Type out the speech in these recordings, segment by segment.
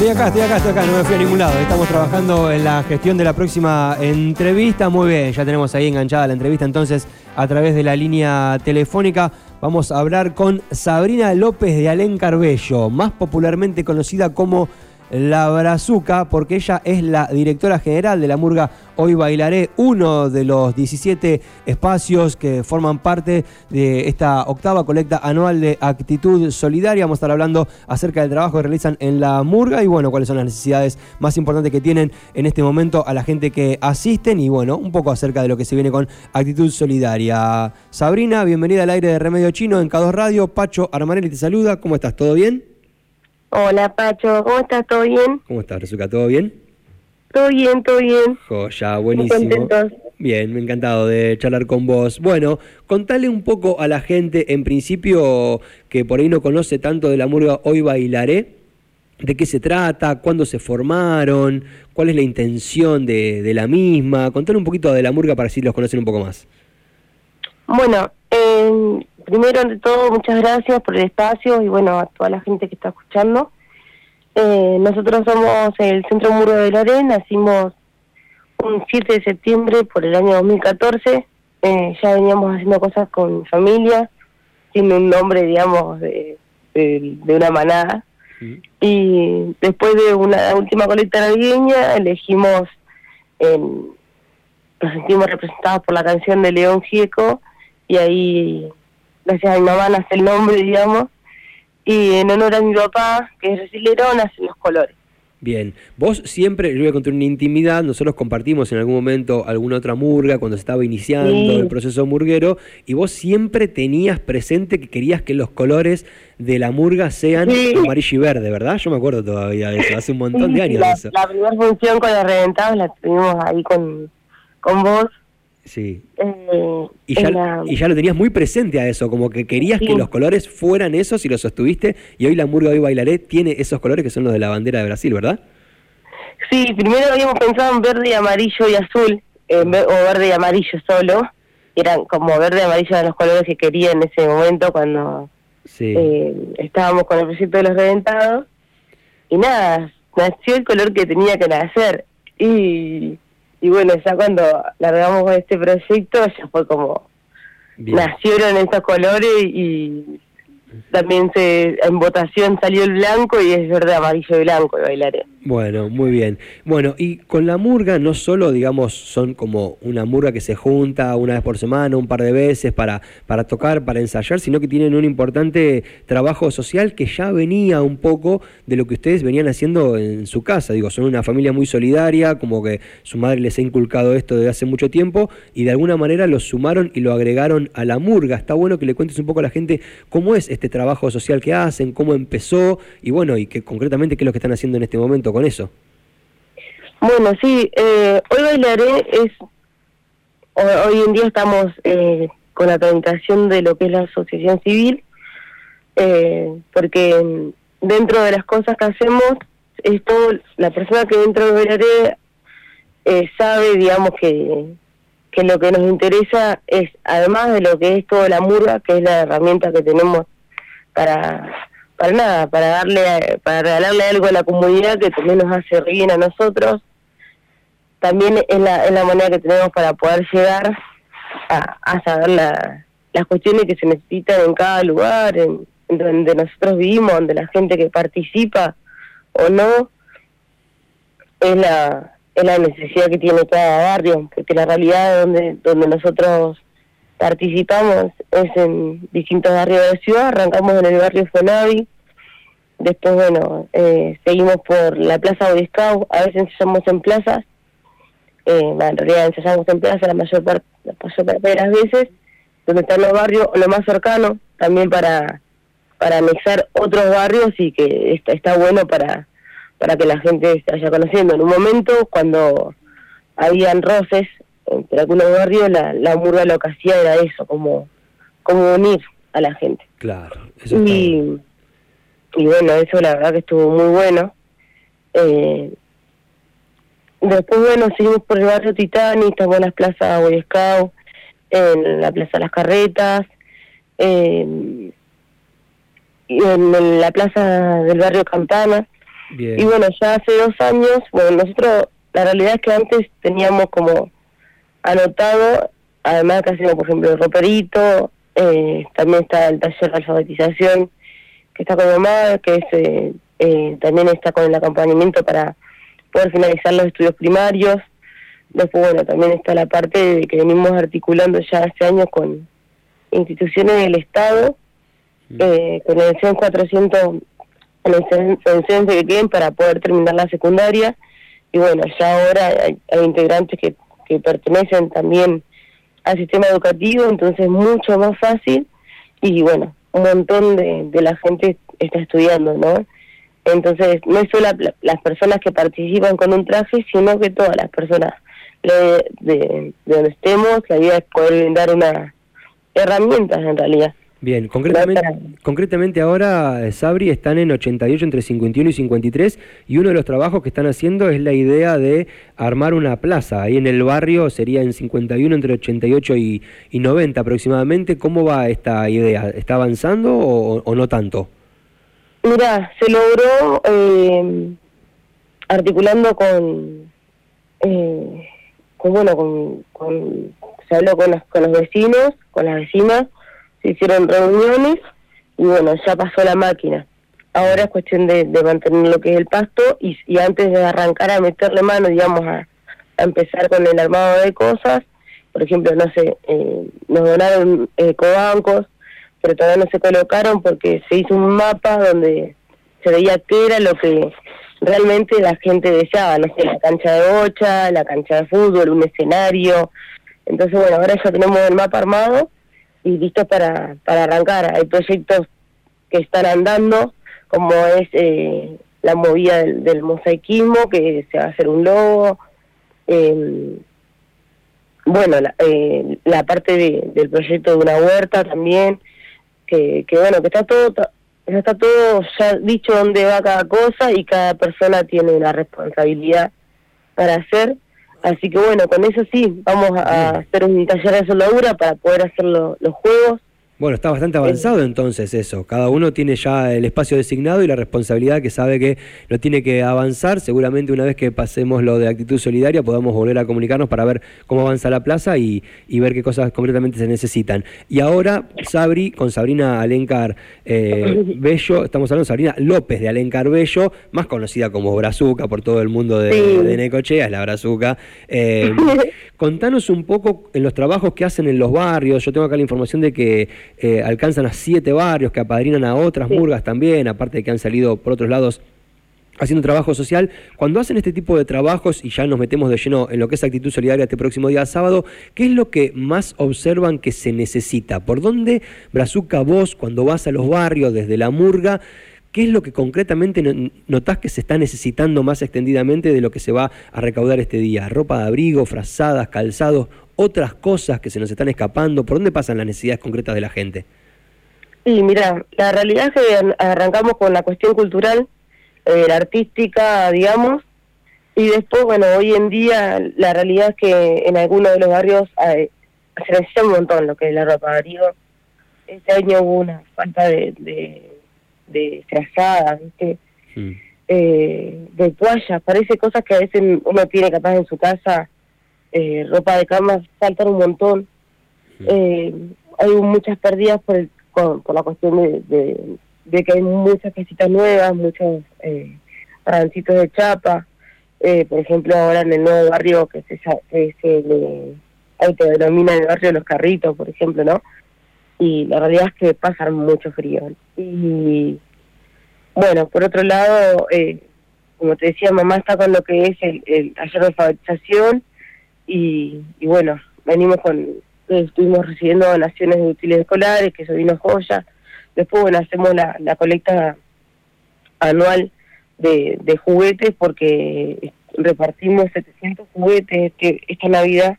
Estoy acá, estoy acá, estoy acá, no me fui a ningún lado. Estamos trabajando en la gestión de la próxima entrevista. Muy bien, ya tenemos ahí enganchada la entrevista entonces a través de la línea telefónica. Vamos a hablar con Sabrina López de Alén Carbello, más popularmente conocida como la Brazuca, porque ella es la directora general de la Murga Hoy Bailaré, uno de los 17 espacios que forman parte de esta octava colecta anual de actitud solidaria. Vamos a estar hablando acerca del trabajo que realizan en la Murga y bueno, cuáles son las necesidades más importantes que tienen en este momento a la gente que asisten y bueno, un poco acerca de lo que se viene con actitud solidaria. Sabrina, bienvenida al aire de Remedio Chino en K2 Radio. Pacho Armanelli te saluda. ¿Cómo estás? ¿Todo bien? Hola Pacho, ¿cómo estás? ¿Todo bien? ¿Cómo estás, Rezuka? ¿Todo bien? Todo bien, todo bien. Joya, buenísimo. Bien, me encantado de charlar con vos. Bueno, contale un poco a la gente, en principio, que por ahí no conoce tanto de la murga Hoy Bailaré, de qué se trata, cuándo se formaron, cuál es la intención de, de la misma. Contale un poquito de la murga para así los conocen un poco más. Bueno, eh, primero de todo, muchas gracias por el espacio y bueno, a toda la gente que está escuchando. Eh, nosotros somos el Centro Muro de Lorén, nacimos un 7 de septiembre por el año 2014. Eh, ya veníamos haciendo cosas con familia, tiene un nombre, digamos, de, una manada. Y después de una última colecta navideña, elegimos, nos sentimos representados por la canción de León Gieco y ahí gracias a mi mamá nace el nombre, digamos, y en honor a mi papá, que es resilero, nacen los colores. Bien, vos siempre, yo voy a contar una intimidad, nosotros compartimos en algún momento alguna otra murga cuando se estaba iniciando el proceso murguero y vos siempre tenías presente que querías que los colores de la murga sean amarillo y verde, ¿verdad? Yo me acuerdo todavía de eso, hace un montón de años. La, eso. la primera función con los reventados la tuvimos ahí con, con vos Sí. Eh, y, ya, y ya lo tenías muy presente a eso, como que querías que los colores fueran esos y los sostuviste, y hoy la Murga Hoy Bailaré tiene esos colores que son los de la bandera de Brasil, ¿verdad? Sí, primero habíamos pensado en verde, amarillo y azul, o verde y amarillo solo, eran como verde y amarillo eran los colores que quería en ese momento cuando eh, estábamos con el proyecto de los reventados, y nada, nació el color que tenía que nacer, y y bueno, ya cuando largamos este proyecto, ya fue como, nacieron estos colores y también se en votación salió el blanco y es verde, amarillo y blanco y bailaré. Bueno, muy bien. Bueno, y con la murga no solo, digamos, son como una murga que se junta una vez por semana, un par de veces para, para tocar, para ensayar, sino que tienen un importante trabajo social que ya venía un poco de lo que ustedes venían haciendo en su casa. Digo, son una familia muy solidaria, como que su madre les ha inculcado esto desde hace mucho tiempo y de alguna manera lo sumaron y lo agregaron a la murga. Está bueno que le cuentes un poco a la gente cómo es este trabajo social que hacen, cómo empezó y bueno, y que concretamente qué es lo que están haciendo en este momento con eso. Bueno, sí, eh, hoy bailaré es, hoy en día estamos eh, con la tramitación de lo que es la asociación civil, eh, porque dentro de las cosas que hacemos, esto, la persona que dentro de bailaré sabe, digamos, que, que lo que nos interesa es, además de lo que es toda la murga, que es la herramienta que tenemos para para nada, para darle, para regalarle algo a la comunidad que también nos hace bien a nosotros. También es la, es la manera que tenemos para poder llegar a, saber las cuestiones que se necesitan en cada lugar, en, donde nosotros vivimos, donde la gente que participa o no, es la, es la necesidad que tiene cada barrio, porque la realidad donde, donde nosotros participamos es en distintos barrios de la ciudad, arrancamos en el barrio Fonavi, después bueno, eh, seguimos por la Plaza Bodiscau, a veces ensayamos en plazas, eh, en realidad ensayamos en plaza la mayor parte, la mayor parte de las veces, donde están los barrios, lo más cercano, también para para anexar otros barrios y que está, está bueno para, para que la gente se vaya conociendo. En un momento, cuando habían roces entre algunos barrios la, la murga lo que hacía era eso, como, como unir a la gente. Claro. y, y bueno, eso la verdad que estuvo muy bueno. Eh, después, bueno, seguimos por el barrio Titani, estamos en las plazas Boy Scout, en la Plaza Las Carretas, eh, y en, la plaza del barrio Campana. Y bueno, ya hace dos años, bueno, nosotros, la realidad es que antes teníamos como anotado, además que hacemos, por ejemplo, el roperito, eh, también está el taller de alfabetización, que está con mamá, que es, eh, eh, también está con el acompañamiento para poder finalizar los estudios primarios. Después, bueno, también está la parte de que venimos articulando ya hace años con instituciones del Estado, mm. eh, con el CEN 400, en el CEN que queden para poder terminar la secundaria. Y bueno, ya ahora hay, integrantes que, que pertenecen también al sistema educativo, entonces es mucho más fácil y bueno, un montón de, de la gente está estudiando, ¿no? Entonces, no es solo las personas que participan con un traje, sino que todas las personas de, de, donde estemos, la idea es poder brindar unas herramientas en realidad. Bien, concretamente, concretamente ahora, eh, Sabri, están en 88 entre 51 y 53 y uno de los trabajos que están haciendo es la idea de armar una plaza. Ahí en el barrio sería en 51 entre 88 y, y 90 aproximadamente. ¿Cómo va esta idea? ¿Está avanzando o no tanto? Mira, se logró eh, articulando con, eh, con bueno, con, se habló con los, con los vecinos, con las vecinas, se hicieron reuniones y bueno, ya pasó la máquina. Ahora es cuestión de, mantener lo que es el pasto y, antes de arrancar a meterle mano, digamos, a, empezar con el armado de cosas, por ejemplo, no sé, eh, nos donaron eh, cobancos, pero todavía no se colocaron porque se hizo un mapa donde se veía qué era lo que realmente la gente deseaba, no sé, la cancha de bocha, la cancha de fútbol, un escenario. Entonces, bueno, ahora ya tenemos el mapa armado y listo para, para arrancar. Hay proyectos que están andando, como es eh, la movida del, mosaicismo, que se va a hacer un logo. Eh, bueno, la, eh, la parte de, del proyecto de una huerta también que, que bueno, que está todo, está todo ya dicho dónde va cada cosa y cada persona tiene una responsabilidad para hacer. Así que bueno, con eso sí, vamos a, hacer un taller de soldadura para poder hacer los juegos bueno, está bastante avanzado entonces eso. Cada uno tiene ya el espacio designado y la responsabilidad que sabe que lo tiene que avanzar. Seguramente una vez que pasemos lo de actitud solidaria podamos volver a comunicarnos para ver cómo avanza la plaza y, ver qué cosas concretamente se necesitan. Y ahora, Sabri, con Sabrina Alencar eh, Bello, estamos hablando de Sabrina López de Alencar Bello, más conocida como Brazuca por todo el mundo de, Necochea, es la Brazuca. Eh, contanos un poco en los trabajos que hacen en los barrios. Yo tengo acá la información de que eh, alcanzan a siete barrios, que apadrinan a otras murgas también, aparte de que han salido por otros lados haciendo trabajo social. Cuando hacen este tipo de trabajos, y ya nos metemos de lleno en lo que es actitud solidaria este próximo día sábado, ¿qué es lo que más observan que se necesita? ¿Por dónde, Brazuca, vos, cuando vas a los barrios desde la murga, ¿Qué es lo que concretamente notás que se está necesitando más extendidamente de lo que se va a recaudar este día? ¿Ropa de abrigo, frazadas, calzados, otras cosas que se nos están escapando? ¿Por dónde pasan las necesidades concretas de la gente? Sí, mira, la realidad es que arrancamos con la cuestión cultural, eh, la artística, digamos, y después, bueno, hoy en día la realidad es que en algunos de los barrios eh, se necesita un montón lo que es la ropa de abrigo. Este año hubo una falta de frazadas, ¿viste? Eh, de toallas, parece cosas que a veces uno tiene capaz en su casa, eh, ropa de cama, faltan un montón. Eh, hay muchas pérdidas por, el, por, la cuestión de, de, que hay muchas casitas nuevas, muchos eh, de chapa. por ejemplo, ahora en el nuevo barrio que se, que se le autodenomina el barrio de los carritos, por ejemplo, ¿no? Y la realidad es que pasan mucho frío. Y bueno, por otro lado, eh, como te decía, mamá está con lo que es el, taller de alfabetización y, y bueno, venimos con, estuvimos recibiendo donaciones de útiles escolares, que eso vino joya. Después, bueno, hacemos la, la colecta anual de, de juguetes porque repartimos 700 juguetes este, esta Navidad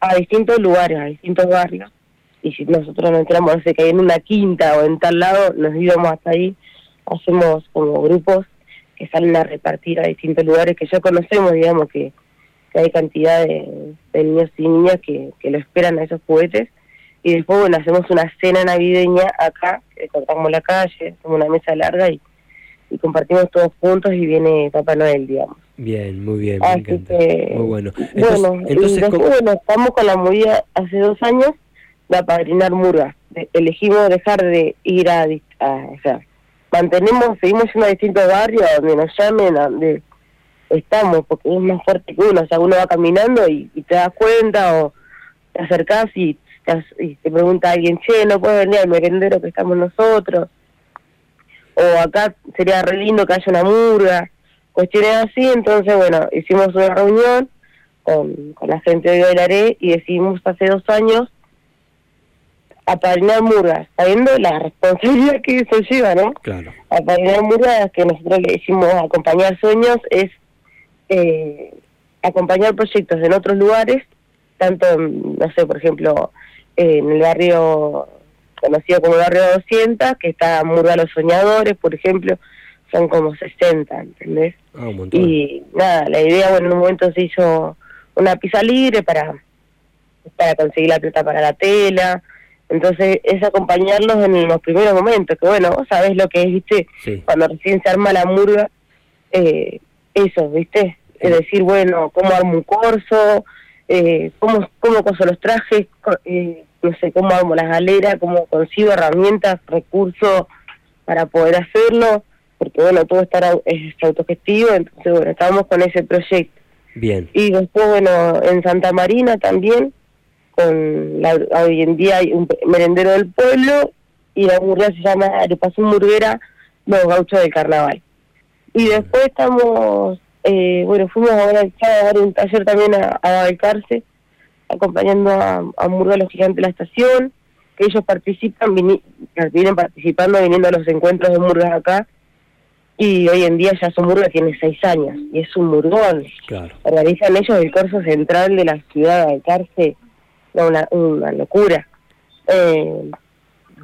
a distintos lugares, a distintos barrios y si nosotros nos enteramos de que hay en una quinta o en tal lado, nos íbamos hasta ahí, hacemos como grupos que salen a repartir a distintos lugares que ya conocemos, digamos que, hay cantidad de, niños y niñas que, que lo esperan a esos juguetes. Y después, bueno, hacemos una cena navideña acá, que cortamos la calle, hacemos una mesa larga y, y compartimos todos juntos y viene Papá Noel, digamos. Bien, muy bien, me encanta. muy bueno. bueno, entonces, bueno, estamos con la movida hace dos años de apadrinar murgas. elegimos dejar de ir a, o sea, mantenemos, seguimos yendo a distintos barrios donde nos llamen, donde estamos, porque es más fuerte que uno, o sea, uno va caminando y, te das cuenta o te acercás y te, y te pregunta a alguien, che, no puede venir al merendero que estamos nosotros, o acá sería re lindo que haya una murga, cuestiones así, entonces bueno, hicimos una reunión con, con la gente de Bailaré y decidimos hace dos años apadrinar murgas, sabiendo la responsabilidad que eso lleva, ¿no? Claro. Apadrinar murgas, que nosotros le decimos acompañar sueños, es eh, acompañar proyectos en otros lugares, tanto, no sé, por ejemplo, en el barrio conocido como el barrio 200, que está Murga Los Soñadores, por ejemplo, son como 60, ¿entendés? Ah, y nada, la idea, bueno, en un momento se hizo una pizza libre para, para conseguir la plata para la tela, entonces es acompañarlos en los primeros momentos, que bueno, vos sabés lo que es, viste, cuando recién se arma la murga, eh, eso, viste, es decir, bueno, cómo armo un corso, eh, cómo, cómo coso los trajes, eh, no sé, cómo armo las galeras, cómo consigo herramientas, recursos para poder hacerlo porque bueno, todo está, es autogestivo, entonces bueno, estábamos con ese proyecto. Bien. Y después, bueno, en Santa Marina también, con la, hoy en día hay un merendero del pueblo y la murguera se llama un Murguera Los Gauchos del Carnaval. Y después estamos, eh, bueno, fuimos ahora a dar un taller también a, a acompañando a, a Murga los Gigantes de la Estación, que ellos participan, vienen participando, viniendo a los encuentros de Murgas acá, y hoy en día ya su murga tiene seis años y es un murgón. Claro. Organizan ellos el corso central de la ciudad de Una locura. Eh,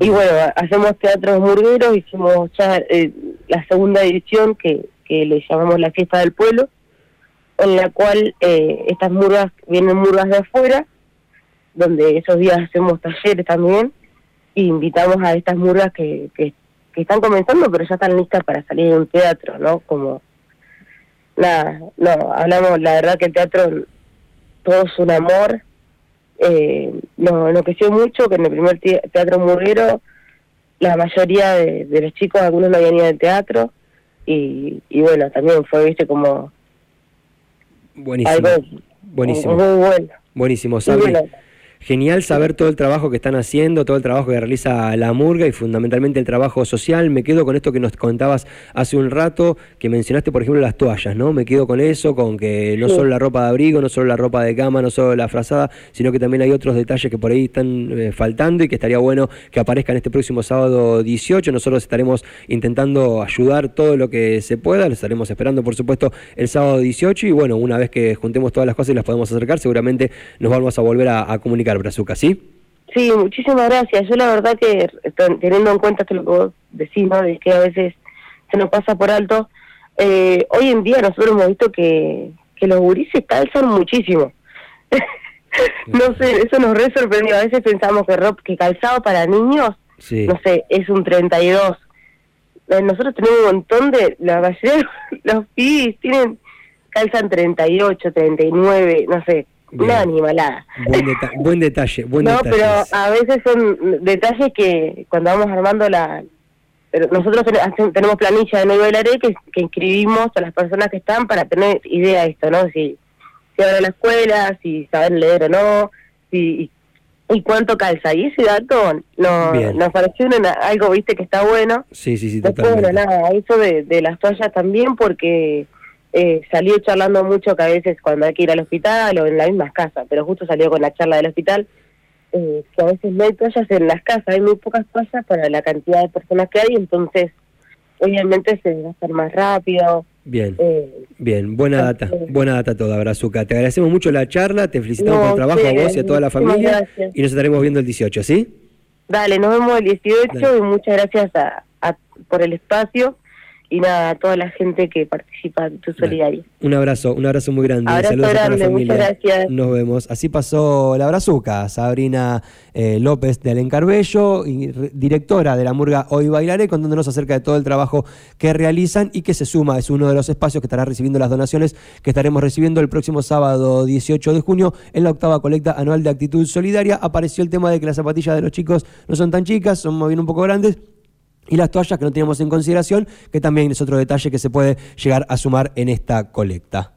y bueno, hacemos teatros murgueros, hicimos ya eh, la segunda edición que, que le llamamos la fiesta del pueblo, en la cual eh, estas murgas, vienen murgas de afuera, donde esos días hacemos talleres también, e invitamos a estas murgas que, que que están comenzando, pero ya están listas para salir de un teatro, ¿no? Como, nada, no, hablamos, la verdad que el teatro todo es un amor. Eh, nos, creció mucho que en el primer teatro murguero la mayoría de, los chicos, algunos no habían ido al teatro, y, y bueno, también fue, viste, como... Buenísimo. buenísimo. Muy bueno. Buenísimo, Sabri. Genial saber todo el trabajo que están haciendo, todo el trabajo que realiza la Murga y fundamentalmente el trabajo social. Me quedo con esto que nos contabas hace un rato, que mencionaste, por ejemplo, las toallas, ¿no? Me quedo con eso, con que no solo la ropa de abrigo, no solo la ropa de cama, no solo la frazada, sino que también hay otros detalles que por ahí están eh, faltando y que estaría bueno que aparezcan este próximo sábado 18. Nosotros estaremos intentando ayudar todo lo que se pueda, lo estaremos esperando, por supuesto, el sábado 18 y bueno, una vez que juntemos todas las cosas y las podemos acercar, seguramente nos vamos a volver a comunicar Brazuca, ¿sí? Sí, muchísimas gracias. Yo la verdad que teniendo en cuenta que lo que vos decís, ¿no? De que a veces se nos pasa por alto, eh, hoy en día nosotros hemos visto que, que los gurises calzan muchísimo. no sé, eso nos re sorprendió. A veces pensamos que, que calzado para niños, no sé, es un 32. Eh, nosotros tenemos un montón de, la mayoría de los pibis tienen, calzan 38, 39, no sé, una animalada. Buen, detalle, buen No, pero a veces son detalles que cuando vamos armando la... Pero nosotros tenemos planilla de Nuevo Bailaré que, que inscribimos a las personas que están para tener idea de esto, ¿no? Si, si van a la escuela, si saben leer o no, si, y cuánto calza. Y ese dato no, nos pareció algo, viste, que está bueno. Sí, sí, sí, Después, bueno, nada, eso de, de las toallas también porque eh, salió charlando mucho que a veces cuando hay que ir al hospital o en la misma casa, pero justo salió con la charla del hospital, eh, que a veces no hay toallas en las casas, hay muy pocas toallas para la cantidad de personas que hay, entonces obviamente se va a hacer más rápido. Bien, eh, bien, buena data, buena data toda, Brazuca. Te agradecemos mucho la charla, te felicitamos por el trabajo a vos y a toda la familia y nos estaremos viendo el 18, ¿sí? Dale, nos vemos el 18 y muchas gracias a, por el espacio y nada, a toda la gente que participa en Tu Solidaria. Un abrazo, un abrazo muy grande. Abrazo Saludos grande, a toda la familia. muchas gracias. Nos vemos. Así pasó la brazuca, Sabrina eh, López de Alencarbello, y re- directora de la Murga Hoy Bailaré, contándonos acerca de todo el trabajo que realizan y que se suma, es uno de los espacios que estará recibiendo las donaciones que estaremos recibiendo el próximo sábado 18 de junio en la octava colecta anual de actitud solidaria. Apareció el tema de que las zapatillas de los chicos no son tan chicas, son más bien un poco grandes. Y las toallas que no teníamos en consideración, que también es otro detalle que se puede llegar a sumar en esta colecta.